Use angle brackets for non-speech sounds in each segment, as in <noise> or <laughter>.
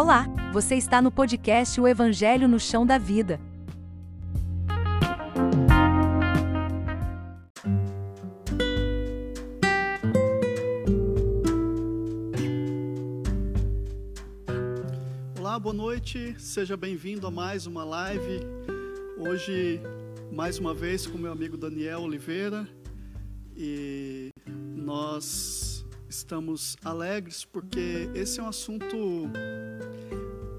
Olá, você está no podcast O Evangelho no Chão da Vida. Olá, boa noite, seja bem-vindo a mais uma live. Hoje, mais uma vez, com meu amigo Daniel Oliveira e nós estamos alegres porque esse é um assunto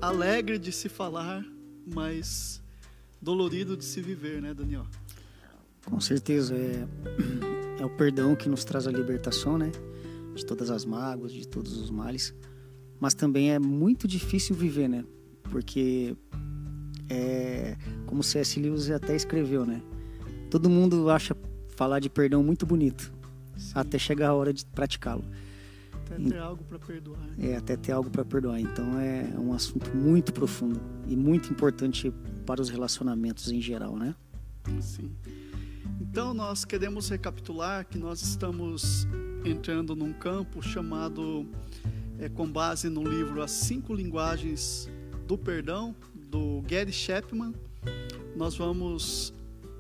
alegre de se falar, mas dolorido de se viver, né, Daniel? Com certeza, é, <clears throat> é o perdão que nos traz a libertação, né? De todas as mágoas, de todos os males. Mas também é muito difícil viver, né? Porque, é, como C.S. Lewis até escreveu, né? Todo mundo acha falar de perdão muito bonito, Sim. até chegar a hora de praticá-lo. Até ter e, algo para perdoar. É, até ter algo para perdoar. Então é um assunto muito profundo e muito importante para os relacionamentos em geral, né? Sim. Então nós queremos recapitular que nós estamos entrando num campo chamado, é, com base no livro As Cinco Linguagens do Perdão, do Gary Chapman. Nós vamos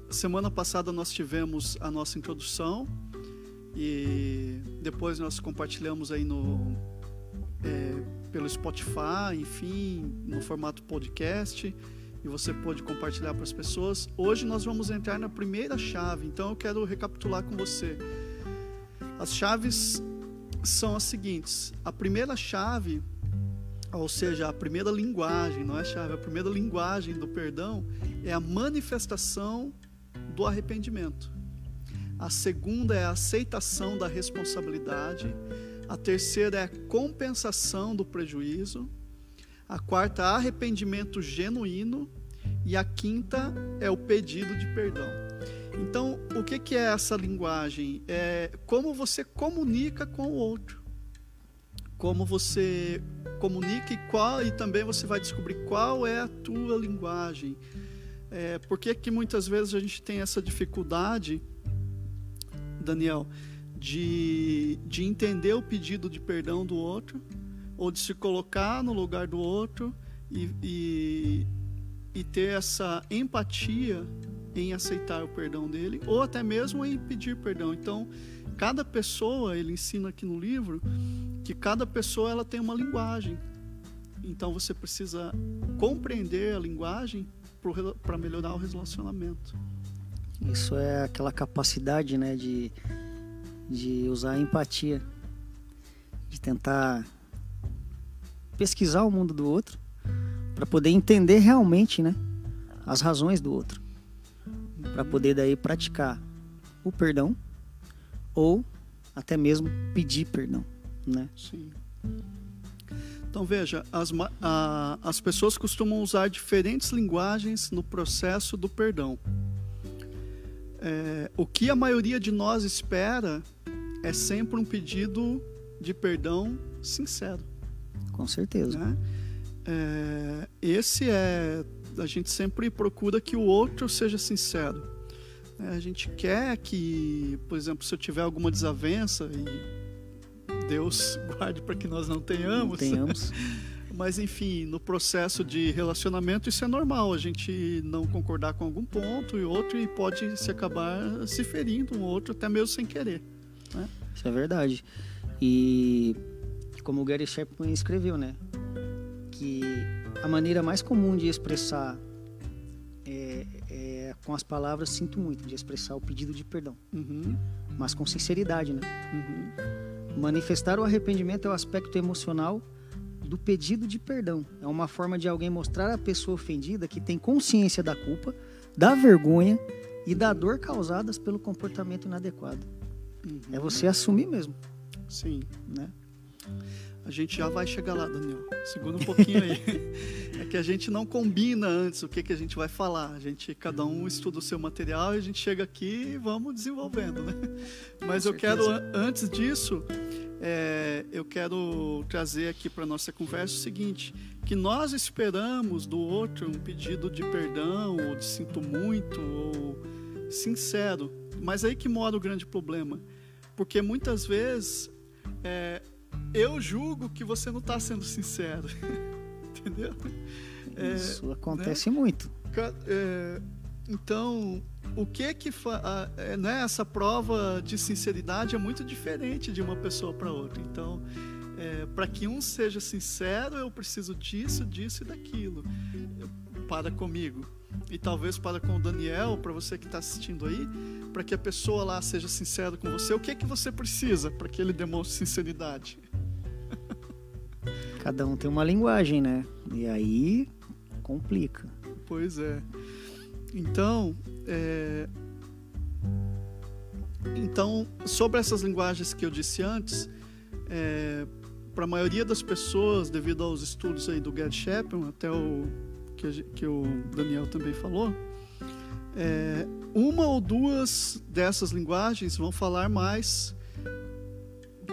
Semana passada nós tivemos a nossa introdução e depois nós compartilhamos aí no é, pelo Spotify, enfim, no formato podcast e você pode compartilhar para as pessoas. Hoje nós vamos entrar na primeira chave, então eu quero recapitular com você. As chaves são as seguintes: a primeira chave, ou seja, a primeira linguagem, não é chave, a primeira linguagem do perdão é a manifestação do arrependimento. A segunda é a aceitação da responsabilidade. A terceira é a compensação do prejuízo. A quarta, arrependimento genuíno. E a quinta é o pedido de perdão. Então, o que, que é essa linguagem? É como você comunica com o outro. Como você comunica e qual, e também você vai descobrir qual é a tua linguagem é, por que, que muitas vezes a gente tem essa dificuldade, Daniel, de, de entender o pedido de perdão do outro, ou de se colocar no lugar do outro e, e, e ter essa empatia em aceitar o perdão dele, ou até mesmo em pedir perdão. Então, cada pessoa, ele ensina aqui no livro, que cada pessoa ela tem uma linguagem. Então você precisa compreender a linguagem para melhorar o relacionamento. Isso é aquela capacidade, né, de, de usar a empatia, de tentar pesquisar o mundo do outro para poder entender realmente, né, as razões do outro, para poder daí praticar o perdão ou até mesmo pedir perdão, né? Sim. Então veja, as, a, as pessoas costumam usar diferentes linguagens no processo do perdão. É, o que a maioria de nós espera é sempre um pedido de perdão sincero. Com certeza. Né? É, esse é. A gente sempre procura que o outro seja sincero. É, a gente quer que, por exemplo, se eu tiver alguma desavença e Deus <laughs> guarde para que nós não tenhamos. Não tenhamos. <laughs> Mas enfim, no processo de relacionamento isso é normal, a gente não concordar com algum ponto e outro e pode se acabar se ferindo um outro até mesmo sem querer. Né? Isso é verdade. E como o Gary Chapman escreveu, né, que a maneira mais comum de expressar é, é com as palavras sinto muito, de expressar o pedido de perdão, uhum. mas com sinceridade, né? Uhum. Manifestar o arrependimento é o aspecto emocional do pedido de perdão. É uma forma de alguém mostrar à pessoa ofendida que tem consciência da culpa, da vergonha e da dor causadas pelo comportamento inadequado. Uhum. É você assumir mesmo. Sim. Né? A gente já vai chegar lá, Daniel. Segura um pouquinho aí. <laughs> é que a gente não combina antes o que, que a gente vai falar. A gente, cada um estuda o seu material e a gente chega aqui e vamos desenvolvendo, né? Mas eu quero, antes disso, é, eu quero trazer aqui para nossa conversa o seguinte: que nós esperamos do outro um pedido de perdão, ou de sinto muito, ou sincero. Mas aí que mora o grande problema. Porque muitas vezes é, eu julgo que você não está sendo sincero. <laughs> Entendeu? É, Isso acontece né? muito. É, então, o que que é, né, essa prova de sinceridade é muito diferente de uma pessoa para outra. Então, é, para que um seja sincero, eu preciso disso, disso e daquilo para comigo. E talvez para com o Daniel, para você que está assistindo aí, para que a pessoa lá seja sincera com você, o que é que você precisa para que ele demonstre sinceridade? Cada um tem uma linguagem, né? E aí complica. Pois é. Então, é... então sobre essas linguagens que eu disse antes, é... para a maioria das pessoas, devido aos estudos aí do Gerd Chapman, até o que, que o Daniel também falou, é... uma ou duas dessas linguagens vão falar mais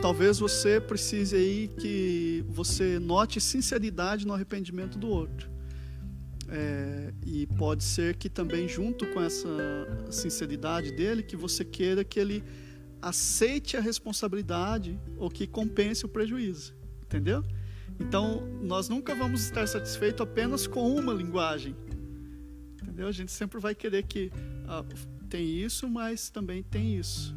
talvez você precise aí que você note sinceridade no arrependimento do outro. É, e pode ser que também junto com essa sinceridade dele, que você queira que ele aceite a responsabilidade ou que compense o prejuízo, entendeu? Então, nós nunca vamos estar satisfeitos apenas com uma linguagem, entendeu? A gente sempre vai querer que ah, tem isso, mas também tem isso.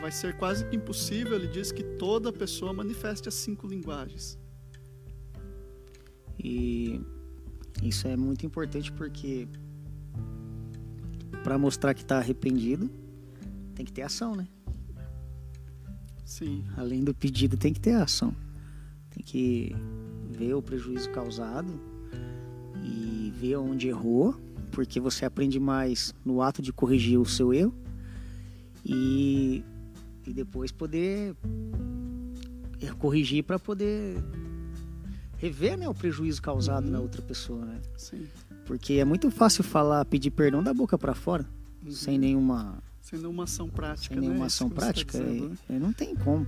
Vai ser quase que impossível, ele diz, que toda pessoa manifeste as cinco linguagens. E isso é muito importante porque para mostrar que está arrependido, tem que ter ação, né? Sim. Além do pedido, tem que ter ação. Tem que ver o prejuízo causado e ver onde errou, porque você aprende mais no ato de corrigir o seu erro e, e depois poder corrigir para poder rever né, o prejuízo causado uhum. na outra pessoa, né? Sim. Porque é muito fácil falar, pedir perdão da boca para fora, uhum. sem nenhuma sem nenhuma ação prática, sem nenhuma né? ação tá prática, tá dizendo, né? não tem como.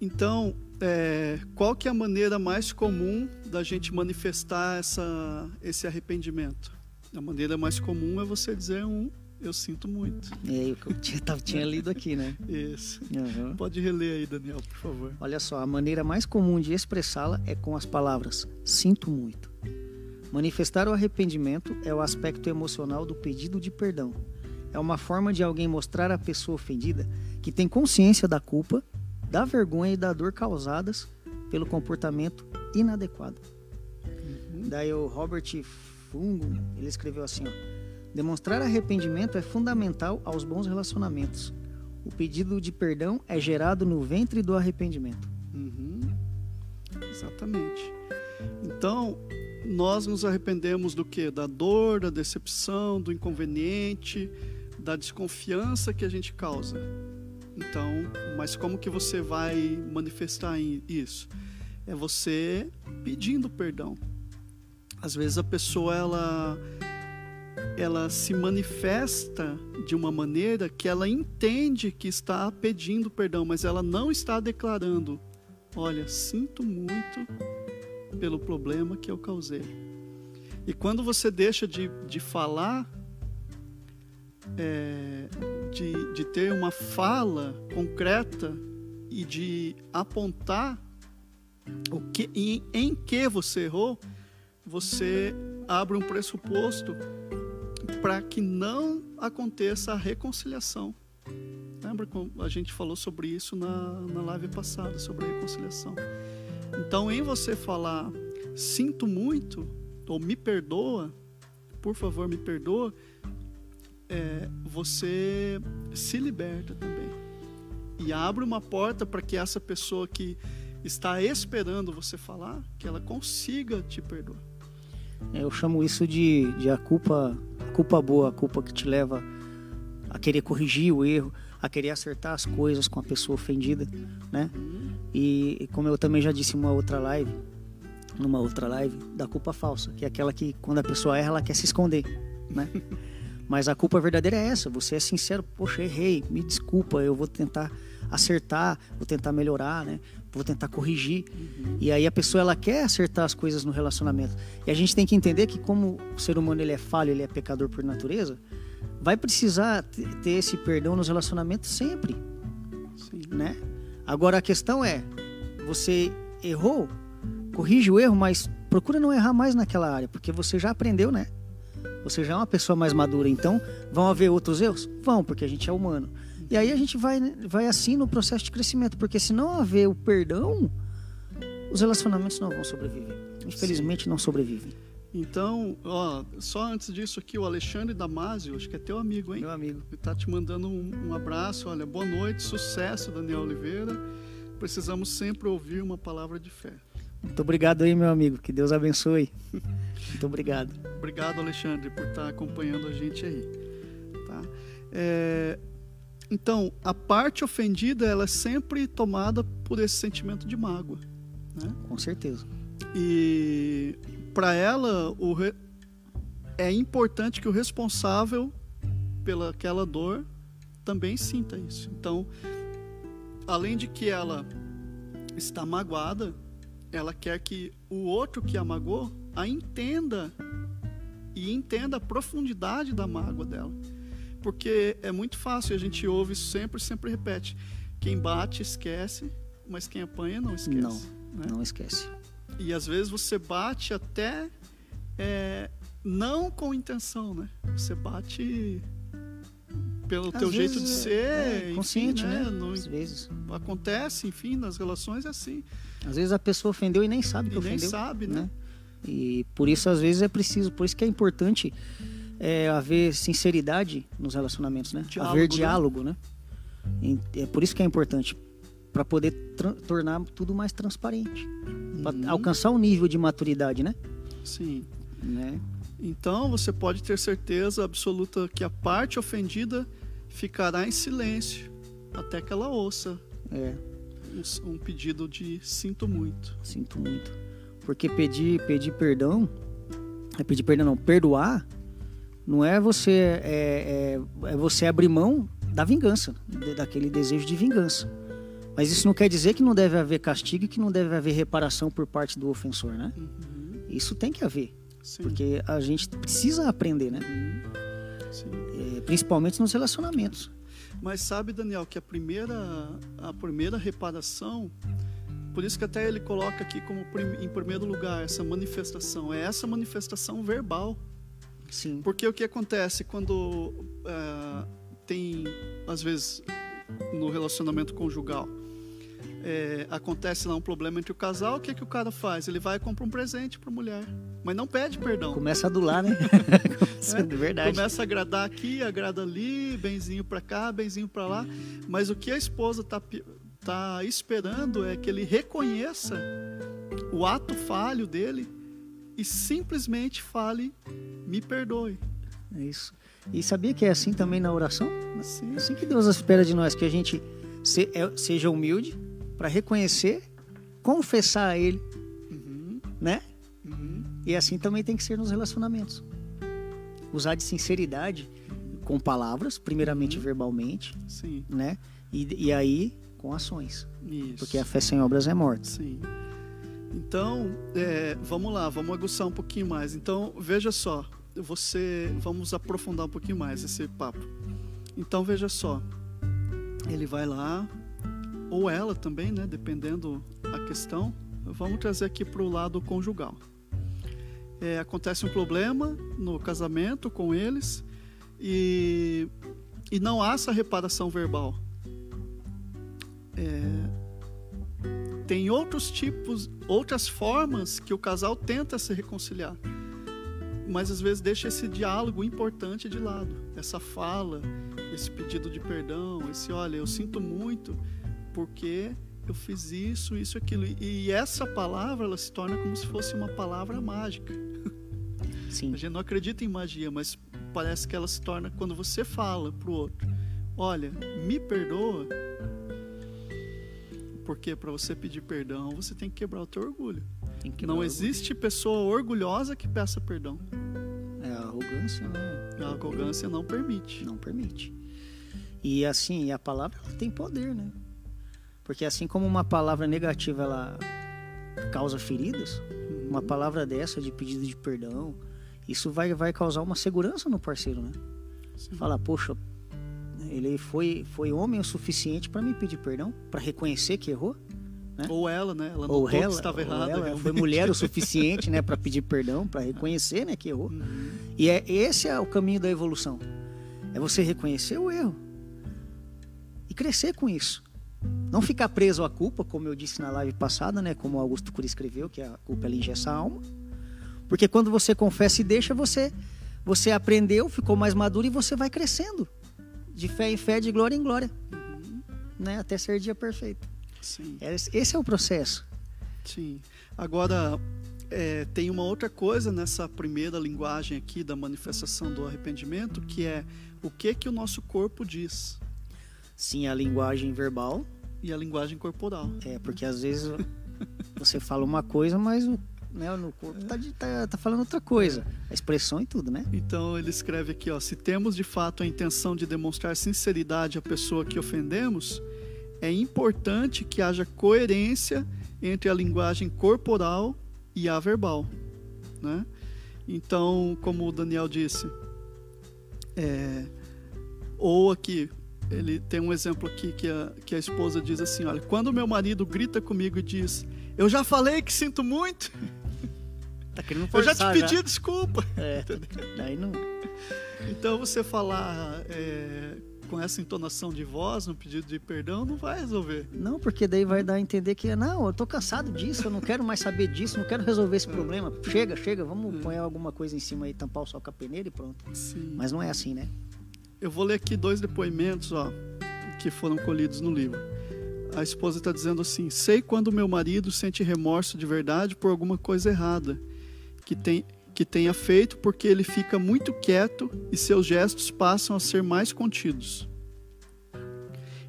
Então, é, qual que é a maneira mais comum da gente manifestar essa, esse arrependimento? A maneira mais comum é você dizer um eu sinto muito. É, eu tinha, tinha lido aqui, né? <laughs> Isso. Uhum. Pode reler aí, Daniel, por favor. Olha só, a maneira mais comum de expressá-la é com as palavras sinto muito. Manifestar o arrependimento é o aspecto emocional do pedido de perdão. É uma forma de alguém mostrar à pessoa ofendida que tem consciência da culpa, da vergonha e da dor causadas pelo comportamento inadequado. Uhum. Daí o Robert Fungo, ele escreveu assim, ó, Demonstrar arrependimento é fundamental aos bons relacionamentos. O pedido de perdão é gerado no ventre do arrependimento. Uhum. Exatamente. Então, nós nos arrependemos do que? Da dor, da decepção, do inconveniente, da desconfiança que a gente causa. Então, mas como que você vai manifestar isso? É você pedindo perdão. Às vezes a pessoa ela ela se manifesta de uma maneira que ela entende que está pedindo perdão, mas ela não está declarando: Olha, sinto muito pelo problema que eu causei. E quando você deixa de, de falar, é, de, de ter uma fala concreta e de apontar o que, em, em que você errou, você abre um pressuposto para que não aconteça a reconciliação. Lembra como a gente falou sobre isso na, na live passada, sobre a reconciliação? Então, em você falar, sinto muito, ou me perdoa, por favor, me perdoa, é, você se liberta também. E abre uma porta para que essa pessoa que está esperando você falar, que ela consiga te perdoar. É, eu chamo isso de, de a culpa culpa boa, a culpa que te leva a querer corrigir o erro, a querer acertar as coisas com a pessoa ofendida, né? E como eu também já disse em uma outra live, numa outra live, da culpa falsa, que é aquela que quando a pessoa erra, ela quer se esconder, né? <laughs> Mas a culpa verdadeira é essa, você é sincero, poxa, errei, me desculpa, eu vou tentar acertar, vou tentar melhorar, né? Vou tentar corrigir. Uhum. E aí a pessoa ela quer acertar as coisas no relacionamento. E a gente tem que entender que como o ser humano ele é falho, ele é pecador por natureza, vai precisar ter esse perdão nos relacionamentos sempre. Sim. Né? Agora a questão é, você errou, corrige o erro, mas procura não errar mais naquela área, porque você já aprendeu, né? Você já é uma pessoa mais madura, então vão haver outros erros? Vão, porque a gente é humano. E aí a gente vai, vai assim no processo de crescimento, porque se não haver o perdão, os relacionamentos não vão sobreviver. Infelizmente Sim. não sobrevivem. Então, ó, só antes disso aqui, o Alexandre Damasio, acho que é teu amigo, hein? Meu amigo. Ele tá te mandando um, um abraço, olha, boa noite, sucesso, Daniel Oliveira. Precisamos sempre ouvir uma palavra de fé. Muito obrigado aí, meu amigo. Que Deus abençoe. <laughs> Muito obrigado. obrigado, Alexandre, por estar acompanhando a gente aí. Tá? É, então, a parte ofendida ela é sempre tomada por esse sentimento de mágoa. Né? Com certeza. E para ela, o re... é importante que o responsável pelaquela dor também sinta isso. Então, além de que ela está magoada, ela quer que o outro que a magoou a entenda e entenda a profundidade da mágoa dela. Porque é muito fácil, a gente ouve sempre, sempre repete. Quem bate esquece, mas quem apanha não esquece. Não, né? não esquece. E às vezes você bate até é, não com intenção, né? Você bate pelo às teu vezes, jeito de ser, é, consciente, enfim, né? né? No, às vezes acontece, enfim, nas relações é assim. Às vezes a pessoa ofendeu e nem sabe que e ofendeu. nem sabe, né? né? E por isso às vezes é preciso, por isso que é importante é, haver sinceridade nos relacionamentos, né? Diálogo, haver diálogo, né? né? É por isso que é importante para poder tornar tudo mais transparente, uhum. para alcançar um nível de maturidade, né? Sim. Né? Então você pode ter certeza absoluta que a parte ofendida ficará em silêncio até que ela ouça. É. Um, um pedido de sinto muito. Sinto muito. Porque pedir, pedir perdão, é pedir perdão não, perdoar não é você é, é, é você abrir mão da vingança, daquele desejo de vingança. Mas isso não quer dizer que não deve haver castigo e que não deve haver reparação por parte do ofensor, né? Uhum. Isso tem que haver. Sim. Porque a gente precisa aprender, né? É, principalmente nos relacionamentos. Mas sabe, Daniel, que a primeira, a primeira reparação, por isso que até ele coloca aqui como em primeiro lugar essa manifestação, é essa manifestação verbal. Sim. Porque o que acontece quando é, tem, às vezes, no relacionamento conjugal, é, acontece lá um problema entre o casal, o que, que o cara faz? Ele vai e compra um presente para a mulher, mas não pede perdão. Começa a adular, né? <laughs> é, verdade. Começa a agradar aqui, agrada ali, benzinho para cá, benzinho para lá, mas o que a esposa tá, tá esperando é que ele reconheça o ato falho dele e simplesmente fale: me perdoe. É isso. E sabia que é assim também na oração? Sim. É assim que Deus espera de nós, que a gente é, seja humilde para reconhecer, confessar a Ele, uhum. né? Uhum. E assim também tem que ser nos relacionamentos. Usar de sinceridade com palavras, primeiramente uhum. verbalmente, Sim. né? E, e aí com ações. Isso. Porque a fé sem obras é morta. Sim. Então, é, vamos lá, vamos aguçar um pouquinho mais. Então, veja só, você, vamos aprofundar um pouquinho mais esse papo. Então, veja só, ele vai lá, ou ela também, né, dependendo a questão. Vamos trazer aqui para o lado conjugal. É, acontece um problema no casamento com eles e, e não há essa reparação verbal. É, tem outros tipos, outras formas que o casal tenta se reconciliar. Mas às vezes deixa esse diálogo importante de lado, essa fala, esse pedido de perdão, esse olha, eu sinto muito porque eu fiz isso, isso, aquilo. E essa palavra ela se torna como se fosse uma palavra mágica. Sim. A gente não acredita em magia, mas parece que ela se torna quando você fala para o outro: Olha, me perdoa, porque para você pedir perdão, você tem que quebrar o teu orgulho. Não existe pessoa orgulhosa que peça perdão. É a arrogância, né? A arrogância não permite. Não permite. E assim, a palavra tem poder, né? Porque assim como uma palavra negativa ela causa feridas, uhum. uma palavra dessa de pedido de perdão, isso vai, vai causar uma segurança no parceiro, né? Sim. Fala, poxa, ele foi, foi homem o suficiente para me pedir perdão, para reconhecer que errou. Né? Ou ela, né? Ela ou ela, estava errada. ela realmente. foi mulher o suficiente, né, para pedir perdão, para reconhecer, né, que errou. Uhum. E é esse é o caminho da evolução. É você reconhecer o erro e crescer com isso. Não ficar preso à culpa, como eu disse na live passada, né, como o Augusto Cury escreveu, que a culpa ela engessa a alma. Porque quando você confessa e deixa, você você aprendeu, ficou mais maduro e você vai crescendo de fé em fé, de glória em glória, Uhum. né, até ser dia perfeito. Sim. Esse esse é o processo. Sim. Agora, é, tem uma outra coisa nessa primeira linguagem aqui da manifestação do arrependimento, que é o que que o nosso corpo diz Sim, a linguagem verbal, e a linguagem corporal. é porque às vezes você fala uma coisa, mas o né, no corpo tá, de- tá, tá falando outra coisa. A expressão e tudo, né? Então ele escreve aqui, ó, se temos de fato a intenção de demonstrar sinceridade à pessoa que ofendemos, é importante que haja coerência entre a linguagem corporal e a verbal, né? Então, como o Daniel disse, é, ou aqui ele tem um exemplo aqui que a, que a esposa diz assim, olha, quando meu marido grita comigo e diz, eu já falei que sinto muito, <laughs> Tá querendo eu já forçar te pedi desculpa. É, <laughs> daí não. Então você falar é, com essa entonação de voz, um pedido de perdão, não vai resolver. Não, porque daí vai dar a entender que, não, eu tô cansado disso, eu não quero mais saber disso, não quero resolver esse problema. Chega, chega, vamos pôr alguma coisa em cima aí, tampar o sol com a peneira e pronto. Sim. Mas não é assim, né? Eu vou ler aqui dois depoimentos, ó, que foram colhidos no livro. A esposa está dizendo assim: sei quando meu marido sente remorso de verdade por alguma coisa errada que, tem, que tenha feito, porque ele fica muito quieto e seus gestos passam a ser mais contidos.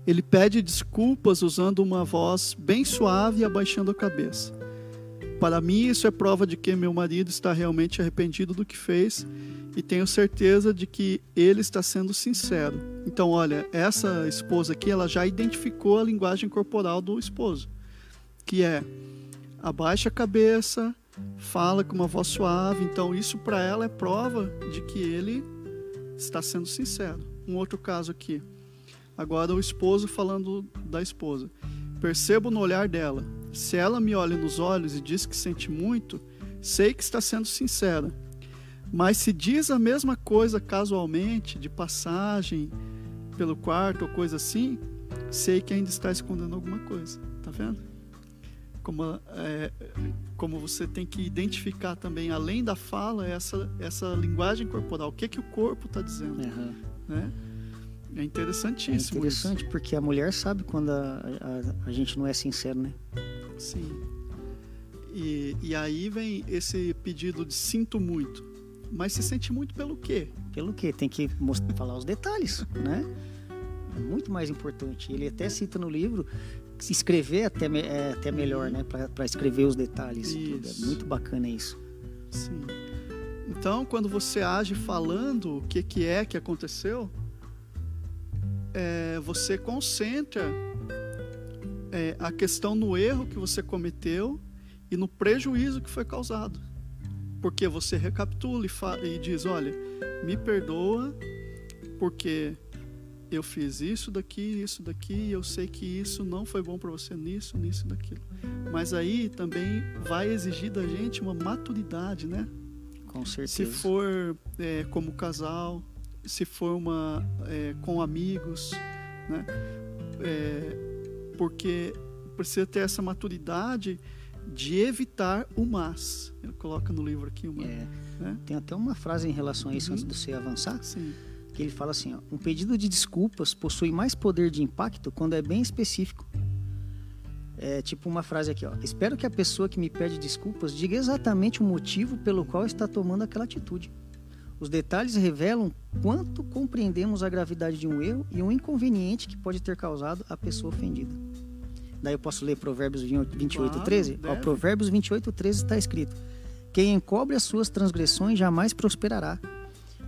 Ele pede desculpas usando uma voz bem suave e abaixando a cabeça. Para mim, isso é prova de que meu marido está realmente arrependido do que fez e tenho certeza de que ele está sendo sincero. Então, olha, essa esposa aqui, ela já identificou a linguagem corporal do esposo, que é abaixa a cabeça, fala com uma voz suave. Então, isso para ela é prova de que ele está sendo sincero. Um outro caso aqui. Agora o esposo falando da esposa. Percebo no olhar dela. Se ela me olha nos olhos e diz que sente muito, sei que está sendo sincera. Mas se diz a mesma coisa casualmente, de passagem pelo quarto ou coisa assim, sei que ainda está escondendo alguma coisa. Tá vendo? Como, é, como você tem que identificar também, além da fala, essa, essa linguagem corporal. O que, que o corpo está dizendo? Aham. Né? É É interessantíssimo interessante porque a mulher sabe quando a, a, a gente não é sincero, né? isso. Sim. E, e aí vem esse pedido de sinto muito. Mas se sente muito pelo quê? Pelo que? Tem que mostrar, falar os detalhes, né? É muito mais importante. Ele até cita no livro escrever até, é até melhor, né? Para escrever os detalhes. e. É muito bacana isso. Sim. Então, quando você age falando o que, que é que aconteceu, é, você concentra é, a questão no erro que você cometeu e no prejuízo que foi causado. Porque você recapitula e, e diz: olha, me perdoa porque eu fiz isso daqui, isso daqui, eu sei que isso não foi bom para você nisso, nisso, daquilo. Mas aí também vai exigir da gente uma maturidade, né? Com Se certeza. for é, como casal, se for uma é, com amigos, né? É, porque precisa ter essa maturidade de evitar o mas. Ele coloca no livro aqui uma. É, né? tem até uma frase em relação a isso Uhum. antes de você avançar, Sim. Que ele fala assim: ó, um pedido de desculpas possui mais poder de impacto quando é bem específico. É tipo uma frase aqui, ó. Espero que a pessoa que me pede desculpas diga exatamente o motivo pelo qual está tomando aquela atitude. Os detalhes revelam quanto compreendemos a gravidade de um erro e um inconveniente que pode ter causado a pessoa ofendida. Daí eu posso ler Provérbios 28, Claro, 13? Ó. Provérbios 28, 13 está escrito: Quem encobre as suas transgressões jamais prosperará,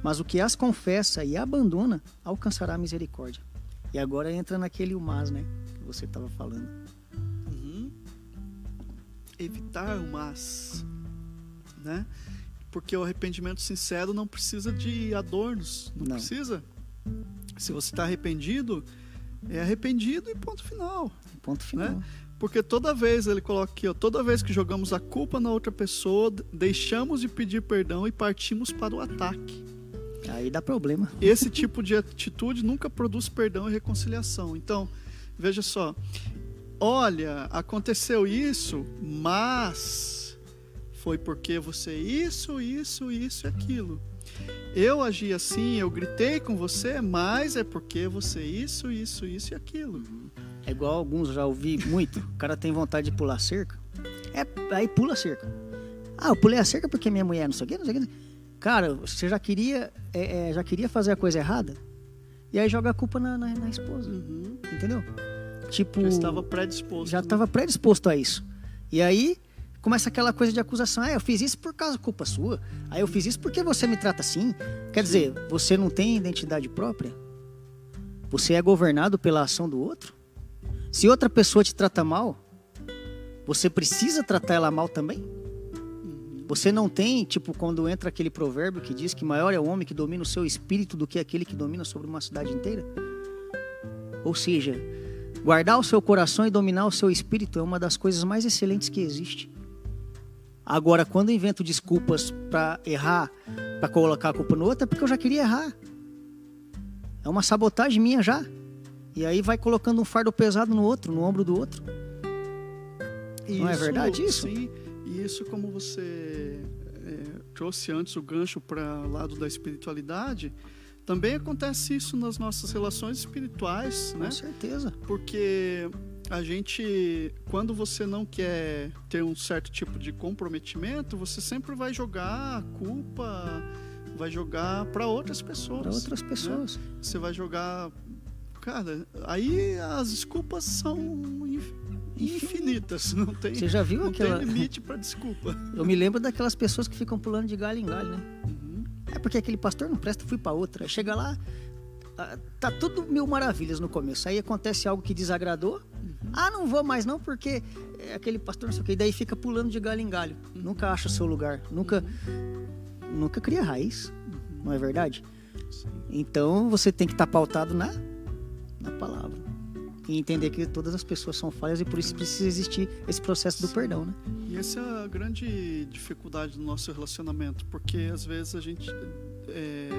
mas o que as confessa e abandona alcançará a misericórdia. E agora entra naquele o mas, né? Que você estava falando. Uhum. Evitar o mas, né? Porque o arrependimento sincero não precisa de adornos, não, Não. precisa. Se você está arrependido, é arrependido e ponto final. Ponto final. Né? Porque toda vez, ele coloca aqui, ó, toda vez que jogamos a culpa na outra pessoa, deixamos de pedir perdão e partimos para o ataque. Aí dá problema. Esse tipo de atitude nunca produz perdão e reconciliação. Então, veja só. Olha, aconteceu isso, mas foi porque você isso, isso, isso e aquilo. Eu agi assim, eu gritei com você, mas é porque você isso, isso, isso e aquilo. É igual alguns já ouvi muito. O cara tem vontade de pular cerca. É, aí pula a cerca. Ah, eu pulei a cerca porque minha mulher não sei o quê, não sei o quê. Cara, você já queria, é, é, já queria fazer a coisa errada? E aí joga a culpa na, na, na esposa. Uhum. Entendeu? Tipo. Já estava predisposto. Já né? estava predisposto a isso. E aí começa aquela coisa de acusação. Ah, eu fiz isso por causa culpa sua. Ah, eu fiz isso porque você me trata assim. Quer dizer, você não tem identidade própria? Você é governado pela ação do outro? Se outra pessoa te trata mal, você precisa tratar ela mal também? Você não tem, tipo, quando entra aquele provérbio que diz que maior é o homem que domina o seu espírito do que aquele que domina sobre uma cidade inteira? Ou seja, guardar o seu coração e dominar o seu espírito é uma das coisas mais excelentes que existe. Agora, quando invento desculpas para errar, para colocar a culpa no outro, é porque eu já queria errar. É uma sabotagem minha já. E aí vai colocando um fardo pesado no outro, no ombro do outro. Não é verdade isso? Sim, e isso como você é, trouxe antes o gancho para o lado da espiritualidade, também acontece isso nas nossas relações espirituais, né? Com certeza. Porque a gente, quando você não quer ter um certo tipo de comprometimento, você sempre vai jogar a culpa, vai jogar para outras pessoas. Para outras né? pessoas. Você vai jogar. Cara, aí as desculpas são infinitas. Não tem, Você já viu não aquela. tem limite para desculpa. Eu me lembro daquelas pessoas que ficam pulando de galho em galho, né? Uhum. É porque aquele pastor não presta, fui para outra. Chega lá, ah, tá tudo mil maravilhas no começo. Aí acontece algo que desagradou. Ah, não vou mais não, porque é aquele pastor não sei o que. E daí fica pulando de galho em galho. Nunca acha o seu lugar. Nunca, nunca cria raiz. Não é verdade? Então você tem que estar pautado na, na palavra. E entender que todas as pessoas são falhas e por isso precisa existir esse processo do perdão, né? E essa é a grande dificuldade do nosso relacionamento, porque às vezes a gente. é,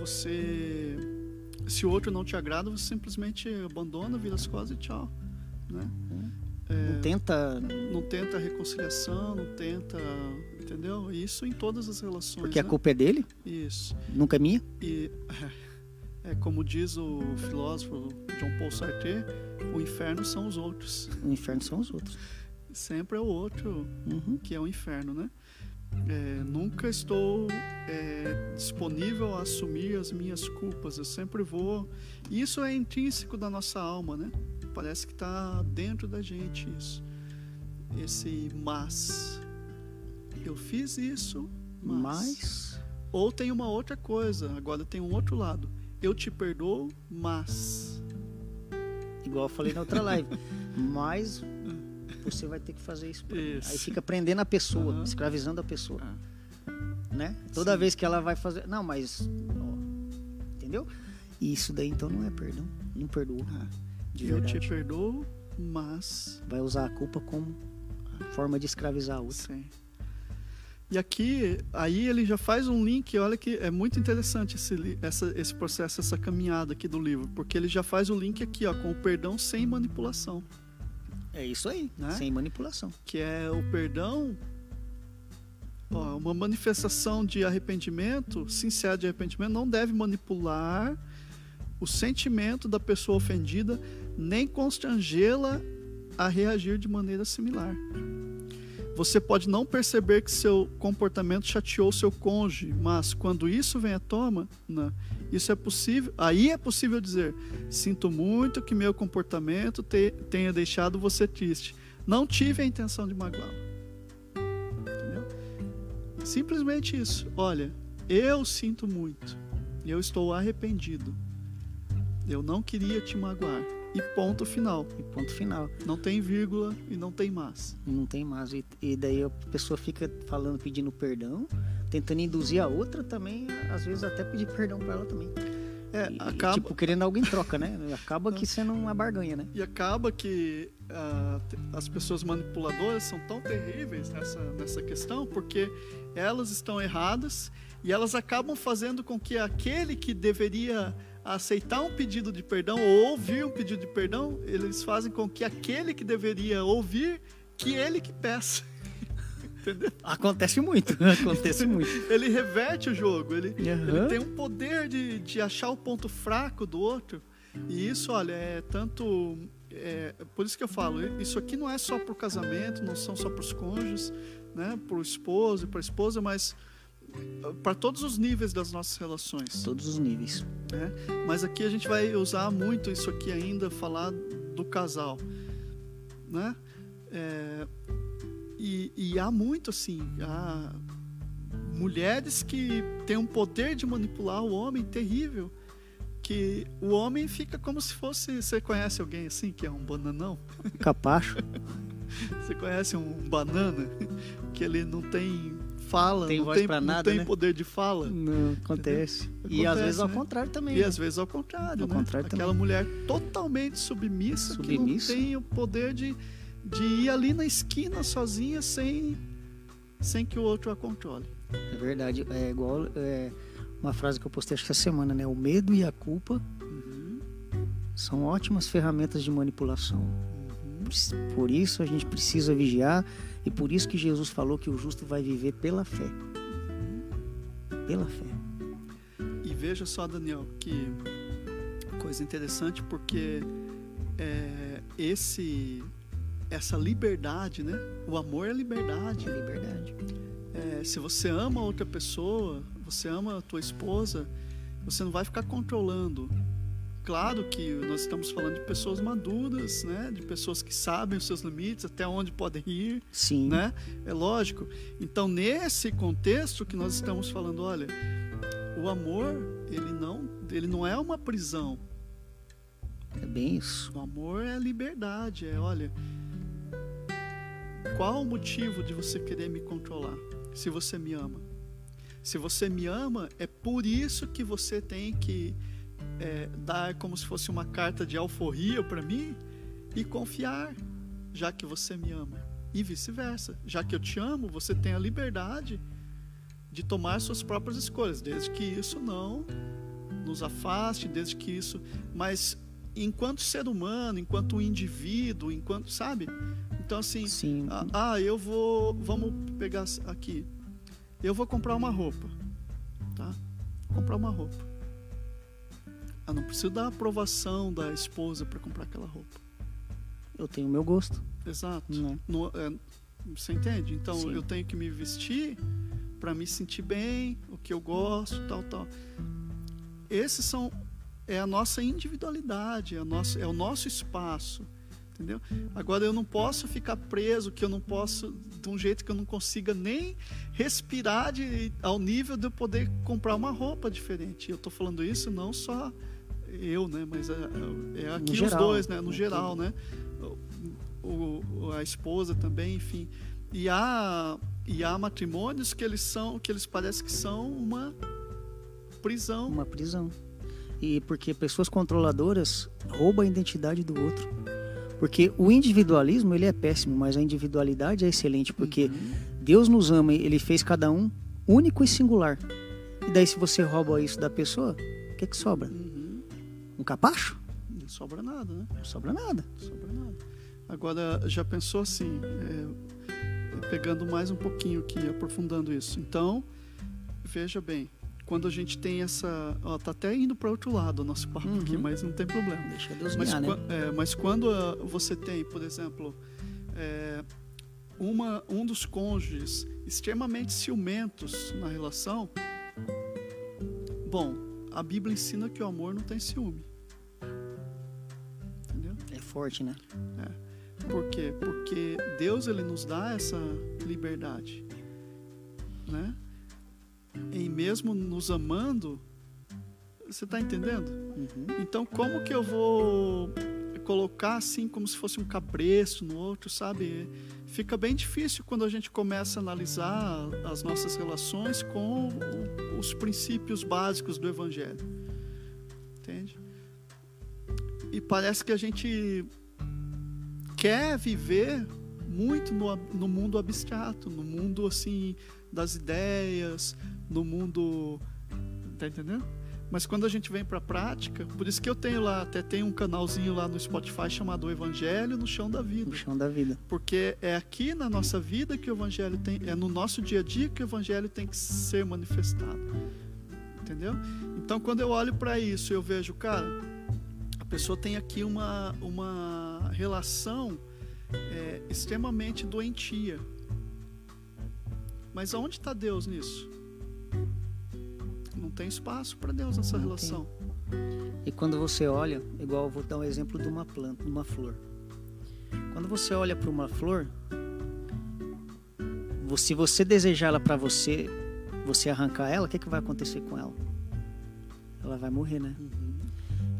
você. Se o outro não te agrada, você simplesmente abandona, vira as costas e tchau. Né? Não tenta. Não tenta reconciliação, não tenta. Entendeu? Isso em todas as relações. Porque a né? culpa é dele, Isso. nunca é minha. E <laughs> é como diz o filósofo John Paul Sartre, o inferno são os outros. <laughs> O inferno são os outros. Sempre é o outro Uhum. que é o inferno, né? É, nunca estou é, disponível a assumir as minhas culpas. Eu sempre vou. Isso é intrínseco da nossa alma, né? Parece que está dentro da gente isso. Esse mas. Eu fiz isso, mas. Mas. Ou tem uma outra coisa. Agora tem um outro lado. Eu te perdoo, mas. Igual eu falei na outra live. <laughs> Mas você vai ter que fazer isso. Isso. Aí fica prendendo a pessoa, Aham. escravizando a pessoa. Ah. Né? Toda vez que ela vai fazer. Não, mas. ó, entendeu? E isso daí então não é perdão. Não perdoa. De eu te perdoo, mas. Vai usar a culpa como forma de escravizar a outra. Sim. E aqui, aí ele já faz um link, olha que é muito interessante esse, essa, esse processo, essa caminhada aqui do livro, porque ele já faz o link aqui, ó, com o perdão sem manipulação, É isso aí, Né? sem manipulação. que é o perdão, ó, uma manifestação de arrependimento, sincero de arrependimento, não deve manipular o sentimento da pessoa ofendida, nem constrangê-la a reagir de maneira similar. Você pode não perceber que seu comportamento chateou seu cônjuge, mas quando isso vem à tona, né, isso é possível. Aí é possível dizer: sinto muito que meu comportamento te- tenha deixado você triste. Não tive a intenção de magoá-lo. Simplesmente isso. Olha, eu sinto muito. Eu estou arrependido. Eu não queria te magoar. E ponto final. E ponto final. Não tem vírgula e não tem mais. Não tem mais. E, e daí a pessoa fica falando, pedindo perdão, tentando induzir a outra também, às vezes até pedir perdão para ela também. É, E, acaba, Tipo, querendo algo em troca, né? Acaba que sendo uma barganha, né? E acaba que te- as pessoas manipuladoras são tão terríveis nessa, nessa questão porque elas estão erradas e elas acabam fazendo com que aquele que deveria aceitar um pedido de perdão ou ouvir um pedido de perdão, eles fazem com que aquele que deveria ouvir, que ele que peça. <laughs> Entendeu? Acontece muito, <laughs> acontece muito. Ele reverte o jogo, ele, Aham. ele tem um poder de, de achar o ponto fraco do outro. E isso, olha, é tanto. É, por isso que eu falo, isso aqui não é só para o casamento, não são só para os cônjuges, né, para o esposo e para a esposa, mas para todos os níveis das nossas relações. Todos os níveis. né? Mas aqui a gente vai usar muito isso aqui ainda, falar do casal, né? É, e, e há muito assim, há mulheres que têm um poder de manipular o homem terrível, que o homem fica como se fosse, você conhece alguém assim que é um bananão? Capacho. <laughs> Você conhece um banana que ele não tem fala, Tem não voz tem, pra não nada, tem né? poder de fala? Não, acontece. E às Acontece, vezes ao né? contrário também. E né? às vezes ao contrário, Ao né? contrário Aquela também. mulher totalmente submissa, Submissa. que não tem o poder de, de ir ali na esquina sozinha sem, sem que o outro a controle. É verdade. É igual é, uma frase que eu postei acho que essa semana, né? O medo e a culpa são ótimas ferramentas de manipulação. Por isso a gente precisa vigiar e por isso que Jesus falou que o justo vai viver pela fé. Pela fé. E veja só, Daniel, que coisa interessante, porque é, esse essa liberdade, né? O amor é liberdade. É liberdade. É, se você ama outra pessoa, você ama a tua esposa, você não vai ficar controlando. Claro que nós estamos falando de pessoas maduras, né? De pessoas que sabem os seus limites, até onde podem ir, Sim. né? É lógico. Então, nesse contexto que nós estamos falando, olha, o amor, ele não, ele não é uma prisão. É bem isso. O amor é liberdade, é, olha, qual o motivo de você querer me controlar? Se você me ama. Se você me ama, é por isso que você tem que é, dar como se fosse uma carta de alforria para mim e confiar, já que você me ama. E vice-versa. Já que eu te amo, você tem a liberdade de tomar suas próprias escolhas, desde que isso não nos afaste, desde que isso. Mas enquanto ser humano, enquanto um indivíduo, enquanto. Sabe? Então, assim. Sim. Ah, ah, eu vou. Vamos pegar aqui. Eu vou comprar uma roupa. Tá? Comprar uma roupa. Eu não preciso da aprovação da esposa para comprar aquela roupa. Eu tenho o meu gosto. Exato. Né? No- é, você entende? Então Sim. eu tenho que me vestir para me sentir bem, o que eu gosto, tal, tal. Esses são é a nossa individualidade, é, nossa, é o nosso espaço, entendeu? Agora eu não posso ficar preso, que eu não posso de um jeito que eu não consiga nem respirar de, ao nível de eu poder comprar uma roupa diferente. Eu estou falando isso não só eu, né? Mas é, é- é aqui os geral, dois, né? No no geral, todo. né? O- o- a esposa também, enfim. E há, e há matrimônios que eles são, que eles parecem que são uma prisão. Uma prisão. E porque pessoas controladoras roubam a identidade do outro. Porque o individualismo ele é péssimo, mas a individualidade é excelente, porque Deus nos ama, e ele fez cada um único e singular. E daí se você rouba isso da pessoa, o que que sobra? Uhum. Um capacho? Não sobra nada, né? Não sobra nada. Não sobra nada. Agora, já pensou assim, é, pegando mais um pouquinho aqui, aprofundando isso. Então, veja bem, quando a gente tem essa. Ó, tá até indo para outro lado o nosso papo Uhum. aqui, mas não tem problema. Deixa Deus Mas, guiar, né? é, mas quando ah, você tem, por exemplo, é, uma, um dos cônjuges extremamente ciumentos na relação, bom, a Bíblia ensina que o amor não tem ciúme. Entendeu? É forte, né? Por quê? Porque Deus ele nos dá essa liberdade, né? E mesmo nos amando, você está entendendo? Uhum. Então, como que eu vou colocar assim como se fosse um cabresto no outro, sabe? Fica bem difícil quando a gente começa a analisar as nossas relações com o- os princípios básicos do Evangelho. entende? E parece que a gente quer viver muito no, no mundo abstrato, no mundo assim das ideias, no mundo, tá entendendo? Mas quando a gente vem para a prática, por isso que eu tenho lá, até tem um canalzinho lá no Spotify chamado Evangelho no Chão da Vida. No chão da vida. Porque é aqui na nossa vida que o Evangelho tem, é no nosso dia a dia que o Evangelho tem que ser manifestado. Entendeu? Então quando eu olho para isso, eu vejo, cara, a pessoa tem aqui uma, uma relação é, extremamente doentia. Mas aonde está Deus nisso? Não tem espaço para Deus nessa Não relação. E quando você olha, igual eu vou dar um exemplo de uma planta, de uma flor. Quando você olha para uma flor, se você desejar ela para você, você arrancar ela, o que, que vai acontecer com ela? Ela vai morrer, né?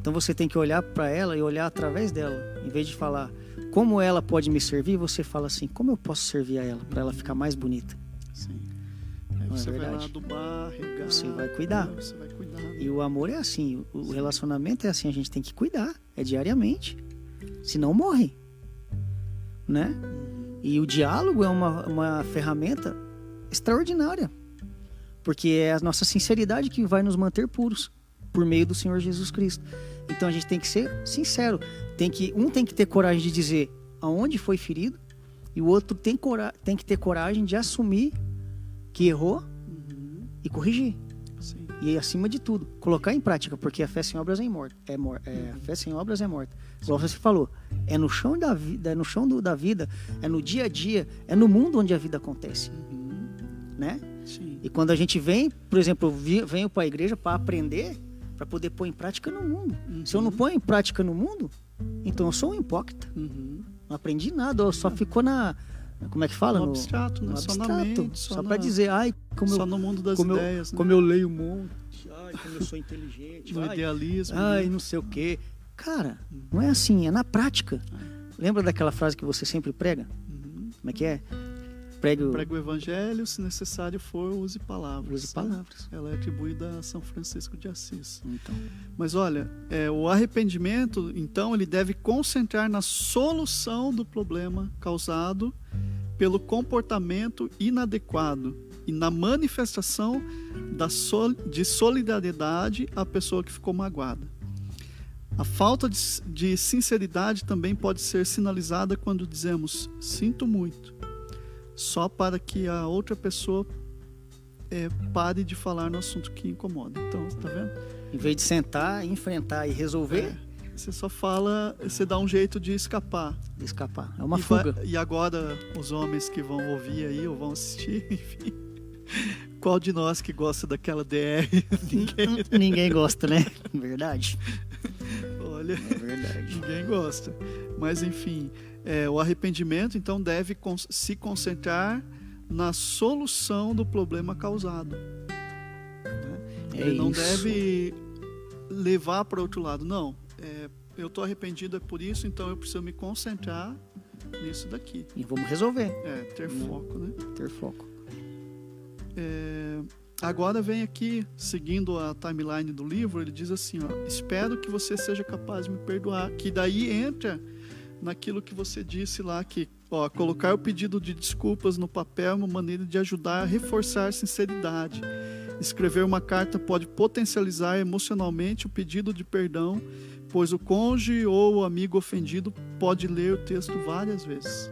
Então você tem que olhar para ela e olhar através dela. Em vez de falar como ela pode me servir, você fala assim: como eu posso servir a ela para ela ficar mais bonita? Sim. É você vai lá verdade? adubar, regar. Você vai cuidar. Você vai cuidar. né? E o amor é assim, o relacionamento é assim, a gente tem que cuidar, é diariamente. Senão morre. Né? E o diálogo é uma, uma ferramenta extraordinária. Porque é a nossa sinceridade que vai nos manter puros por meio do Senhor Jesus Cristo. Então a gente tem que ser sincero. Tem que, um tem que ter coragem de dizer aonde foi ferido, e o outro tem, tem que ter coragem de assumir que errou Uhum. e corrigir. Sim. E acima de tudo, colocar em prática, porque a fé sem obras é morta. É mor é, a fé sem obras é morta. Igual você falou, é no chão da vida, é no chão do- da vida, é no dia a dia, é no mundo onde a vida acontece, Uhum. né? Sim. E quando a gente vem, por exemplo, eu venho para a igreja para aprender, para poder pôr em prática no mundo. Se eu não Uhum. ponho em prática no mundo, então eu sou um hipócrita. Uhum. Não aprendi nada, eu só ficou na como é que fala? No abstrato, né? no Só na abstrato, mente, só só para dizer, ai, como Só eu, no mundo das como eu- ideias, né? como eu leio um monte, ai, como eu sou inteligente, No ai, idealismo. ai, né? não sei o quê. Cara, não é assim, é na prática. Lembra daquela frase que você sempre prega? Uhum. Como é que é? Pregue o... Prega o evangelho, se necessário for, use palavras. Use palavras. Ela é atribuída a São Francisco de Assis. Então, Mas olha, é, o arrependimento, então, ele deve concentrar na solução do problema causado pelo comportamento inadequado e na manifestação da sol- de solidariedade à pessoa que ficou magoada. A falta de, de sinceridade também pode ser sinalizada quando dizemos sinto muito, só para que a outra pessoa é, pare de falar no assunto que incomoda. Então, tá vendo? em vez de sentar, enfrentar e resolver, É, você só fala, você dá um jeito de escapar. escapar. É uma e, fuga. vai- e agora, os homens que vão ouvir aí ou vão assistir, <laughs> enfim. Qual de nós que gosta daquela DR? <laughs> Ninguém. Ninguém gosta, né? Verdade. Olha, É verdade. ninguém gosta. Mas, enfim, é, o arrependimento, então, deve con- se concentrar na solução do problema causado. né? É Ele não isso. deve levar para outro lado. Não, é, eu estou arrependido é por isso, então eu preciso me concentrar nisso daqui. E vamos resolver. É, ter Né? foco, né? Ter foco. É, agora vem aqui, seguindo a timeline do livro, ele diz assim, ó, espero que você seja capaz de me perdoar, que daí entra naquilo que você disse lá, que ó, colocar o pedido de desculpas no papel é uma maneira de ajudar a reforçar a sinceridade. Escrever uma carta pode potencializar emocionalmente o pedido de perdão, pois o cônjuge ou o amigo ofendido pode ler o texto várias vezes.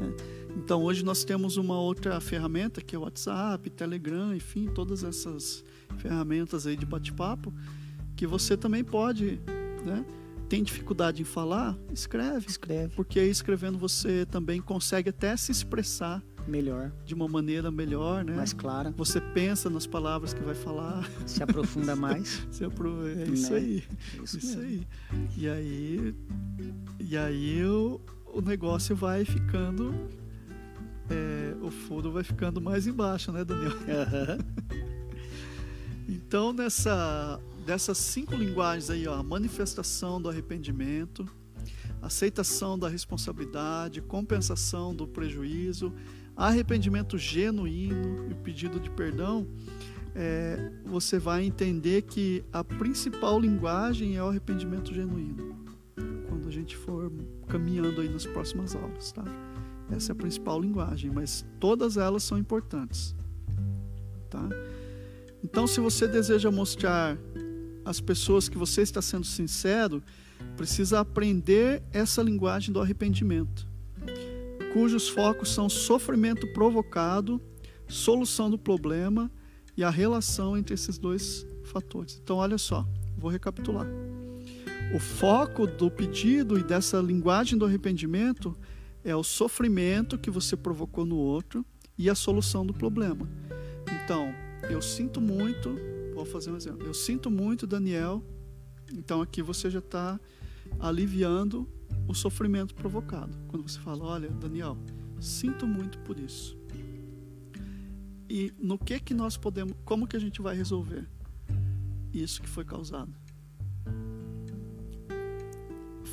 É. Então hoje nós temos uma outra ferramenta que é o WhatsApp, Telegram, enfim, todas essas ferramentas aí de bate-papo que você também pode, né? Tem dificuldade em falar? Escreve, Escreve. porque aí escrevendo você também consegue até se expressar Melhor, de uma maneira melhor, né? mais clara, Você pensa nas palavras que vai falar, se aprofunda <laughs> mais. apro- é isso Né? aí. Isso, Isso aí. E aí, e aí o, o negócio vai ficando. é, o furo vai ficando mais embaixo, né, Daniel? Aham. <laughs> Então, nessa, dessas cinco linguagens aí, ó, a manifestação do arrependimento, aceitação da responsabilidade, compensação do prejuízo, arrependimento genuíno e pedido de perdão, é, você vai entender que a principal linguagem é o arrependimento genuíno. Quando a gente for caminhando aí nas próximas aulas, tá? Essa é a principal linguagem, mas todas elas são importantes, tá? Então, se você deseja mostrar às pessoas que você está sendo sincero, precisa aprender essa linguagem do arrependimento, cujos focos são sofrimento provocado, solução do problema e a relação entre esses dois fatores. Então, olha só, vou recapitular. O foco do pedido e dessa linguagem do arrependimento é o sofrimento que você provocou no outro e a solução do problema. Então, eu sinto muito, vou fazer um exemplo. Eu sinto muito, Daniel. Então, aqui você já está aliviando o sofrimento provocado. Quando você fala, olha, Daniel, sinto muito por isso. E no que que nós podemos, como que a gente vai resolver isso que foi causado?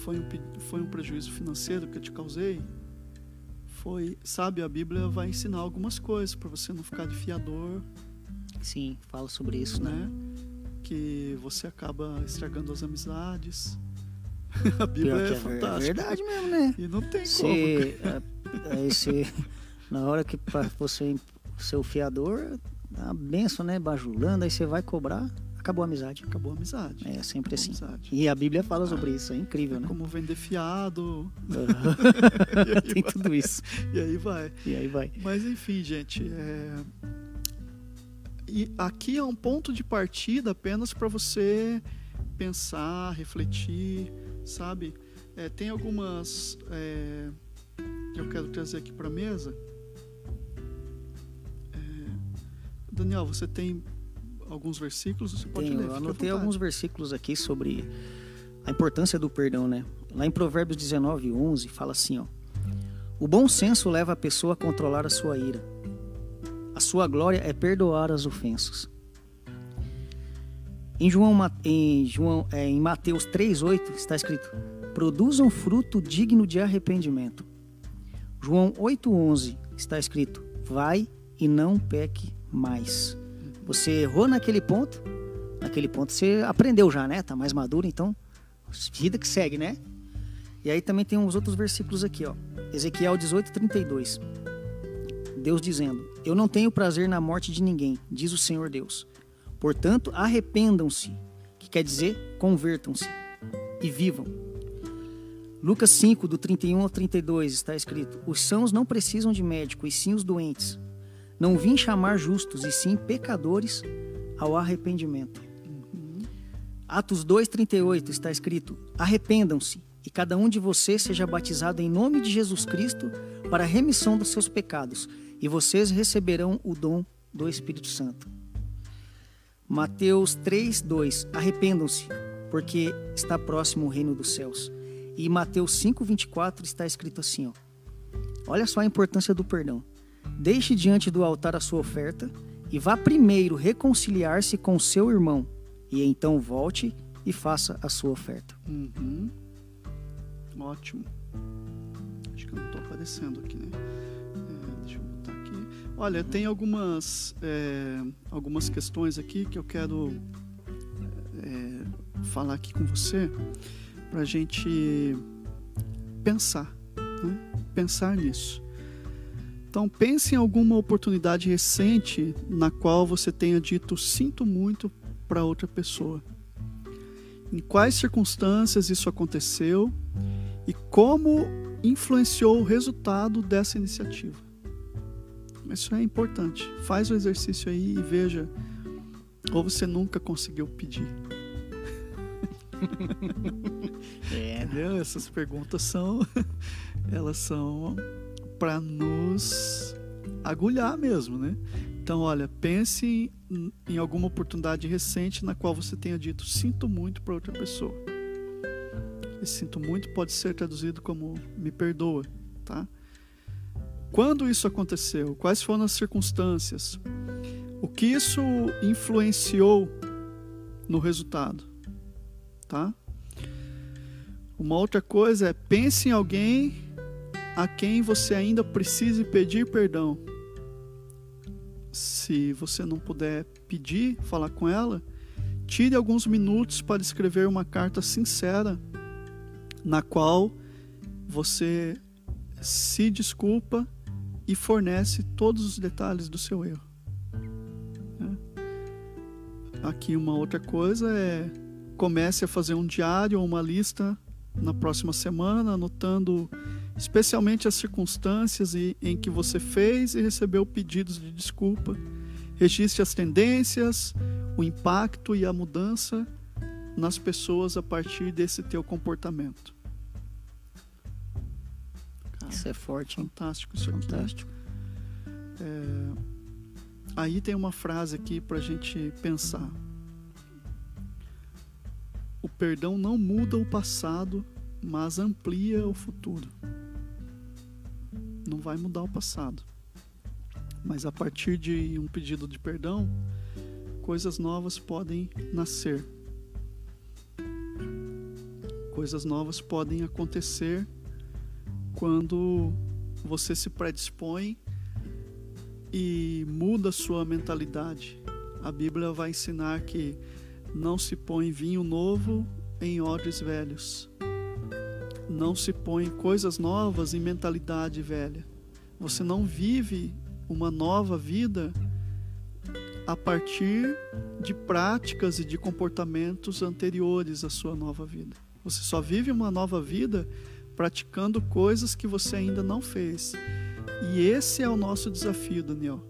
Foi um, foi um prejuízo financeiro que eu te causei? Foi, sabe, a Bíblia vai ensinar algumas coisas para você não ficar de fiador. Sim, fala sobre isso, né? né? Que você acaba estragando as amizades. <laughs> A Bíblia é, é fantástica. É verdade mesmo, né? E não tem se, como. É, é, esse, na hora que você ser o fiador, a benção, né? Bajulando, aí você vai cobrar, acabou a amizade. Acabou a amizade. É sempre acabou assim. Amizade. E a Bíblia fala sobre isso, é incrível, é né? Como vender fiado. <laughs> Tem vai. tudo isso. E aí vai. E aí vai. Mas enfim, gente, é... e aqui é um ponto de partida apenas para você pensar, refletir, sabe? É, tem algumas é, que eu quero trazer aqui para a mesa. É, Daniel, você tem alguns versículos? Você pode Tenho, ler. Eu anotei alguns versículos aqui sobre a importância do perdão, né? Lá em Provérbios 19, 11, fala assim, ó. O bom senso leva a pessoa a controlar a sua ira. Sua glória é perdoar as ofensas. Em, João, em, João, é, em Mateus 3,8 está escrito: produzam fruto digno de arrependimento. João 8,11 está escrito: vai e não peque mais. Você errou naquele ponto, naquele ponto você aprendeu já, né? Tá mais maduro, então vida que segue, né? E aí também tem uns outros versículos aqui, ó. Ezequiel 18:32. Deus dizendo: Eu não tenho prazer na morte de ninguém, diz o Senhor Deus. Portanto, arrependam-se, que quer dizer convertam-se e vivam. Lucas 5, do 31 ao 32, está escrito: Os sãos não precisam de médico, e sim os doentes. Não vim chamar justos, e sim pecadores ao arrependimento. Uhum. Atos 2,38 está escrito: Arrependam-se, e cada um de vocês seja batizado em nome de Jesus Cristo para a remissão dos seus pecados, e vocês receberão o dom do Espírito Santo. Mateus 3, 2. Arrependam-se, porque está próximo o reino dos céus. E Mateus 5, 24 está escrito assim: ó. Olha só a importância do perdão. Deixe diante do altar a sua oferta e vá primeiro reconciliar-se com seu irmão, e então volte e faça a sua oferta. Uhum. Ótimo. Acho que eu não estou aparecendo aqui, né? Olha, tem algumas, é, algumas questões aqui que eu quero é, falar aqui com você para a gente pensar, né? pensar nisso. Então pense em alguma oportunidade recente na qual você tenha dito sinto muito para outra pessoa. Em quais circunstâncias isso aconteceu e como influenciou o resultado dessa iniciativa. Isso é importante. Faz o exercício aí e veja. Ou você nunca conseguiu pedir. <laughs> é. Entendeu? Essas perguntas são. <laughs> Elas são para nos agulhar mesmo, né? Então, olha, pense em, em alguma oportunidade recente na qual você tenha dito sinto muito para outra pessoa. Esse sinto muito pode ser traduzido como me perdoa, tá? Quando isso aconteceu? Quais foram as circunstâncias? O que isso influenciou no resultado? Tá? Uma outra coisa é pense em alguém a quem você ainda precise pedir perdão. se você não puder pedir, falar com ela, tire alguns minutos para escrever uma carta sincera na qual você se desculpa e fornece todos os detalhes do seu erro. É. Aqui uma outra coisa é comece a fazer um diário ou uma lista na próxima semana, anotando especialmente as circunstâncias em que você fez e recebeu pedidos de desculpa. Registre as tendências, o impacto e a mudança nas pessoas a partir desse teu comportamento. Isso é forte? Fantástico isso Fantástico. aqui. É... Aí tem uma frase aqui para a gente pensar. O perdão não muda o passado, mas amplia o futuro. Não vai mudar o passado. Mas a partir de um pedido de perdão, coisas novas podem nascer. Coisas novas podem acontecer quando você se predispõe e muda sua mentalidade. A Bíblia vai ensinar que não se põe vinho novo em odres velhos. Não se põe coisas novas em mentalidade velha. Você não vive uma nova vida a partir de práticas e de comportamentos anteriores à sua nova vida. Você só vive uma nova vida praticando coisas que você ainda não fez. E esse é o nosso desafio, Daniel,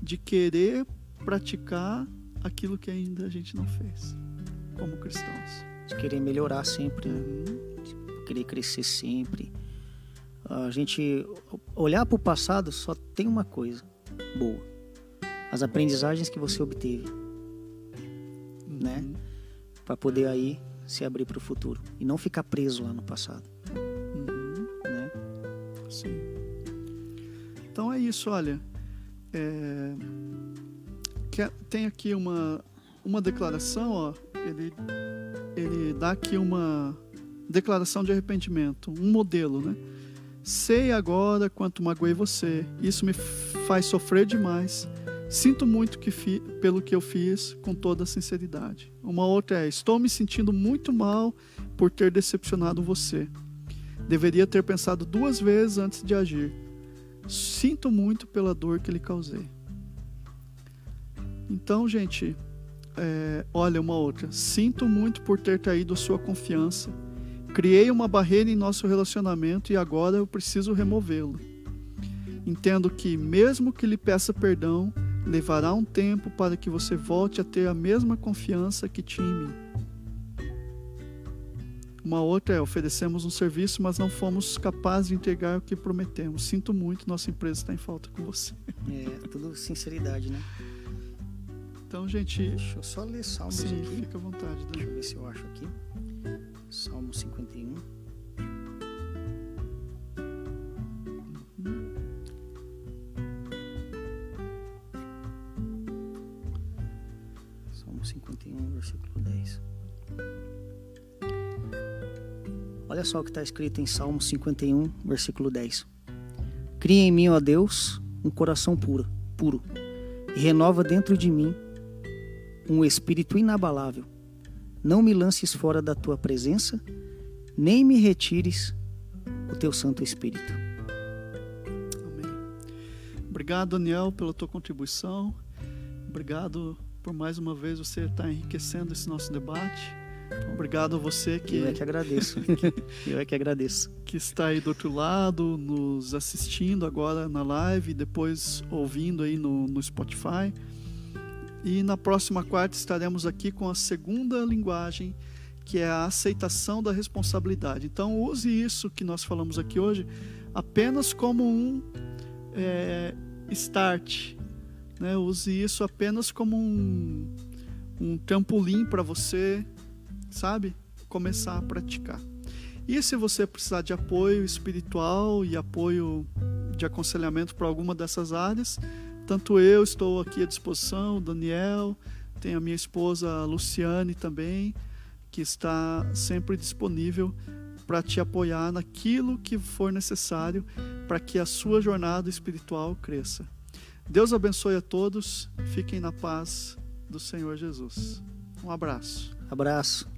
de querer praticar aquilo que ainda a gente não fez, como cristãos. De querer melhorar sempre, né? de querer crescer sempre. A gente olhar para o passado só tem uma coisa boa: as aprendizagens que você obteve, né? Para poder aí se abrir para o futuro e não ficar preso lá no passado. Uhum. Né? Sim. Então é isso, olha. É tem aqui uma, uma declaração, ó, ele, ele dá aqui uma declaração de arrependimento, um modelo, né? Sei agora quanto magoei você, isso me faz sofrer demais. Sinto muito que fi, pelo que eu fiz, com toda sinceridade. Uma outra é: estou me sentindo muito mal por ter decepcionado você. Deveria ter pensado duas vezes antes de agir. Sinto muito pela dor que lhe causei. Então, gente, é, olha uma outra. Sinto muito por ter traído sua confiança. Criei uma barreira em nosso relacionamento e agora eu preciso removê-lo. Entendo que, mesmo que lhe peça perdão, levará um tempo para que você volte a ter a mesma confiança que tinha em mim. Uma outra é: oferecemos um serviço, mas não fomos capazes de entregar o que prometemos. Sinto muito, nossa empresa está em falta com você. É, tudo sinceridade, né? Então, gente. Deixa eu só ler Salmos sim, aqui. Fica à vontade. Deixa eu ver se eu acho aqui. Salmo 51. Salmo 51, versículo 10. Olha só o que está escrito em Salmo 51, versículo 10. Cria em mim, ó Deus, um coração puro, puro, e renova dentro de mim um espírito inabalável. Não me lances fora da tua presença, nem me retires o teu Santo Espírito. Amém. Obrigado, Daniel, pela tua contribuição. Obrigado por mais uma vez você estar enriquecendo esse nosso debate. Obrigado a você que. Eu é que agradeço. <laughs> Eu é que agradeço. Que está aí do outro lado, nos assistindo agora na live, depois ouvindo aí no, no Spotify. E na próxima quarta estaremos aqui com a segunda linguagem, que é a aceitação da responsabilidade. Então, use isso que nós falamos aqui hoje apenas como um é, start. Né? Use isso apenas como um, um trampolim para você, sabe? Começar a praticar. E se você precisar de apoio espiritual e apoio de aconselhamento para alguma dessas áreas, tanto eu estou aqui à disposição, o Daniel, tem a minha esposa Luciane também, que está sempre disponível para te apoiar naquilo que for necessário para que a sua jornada espiritual cresça. Deus abençoe a todos. Fiquem na paz do Senhor Jesus. Um abraço. Abraço.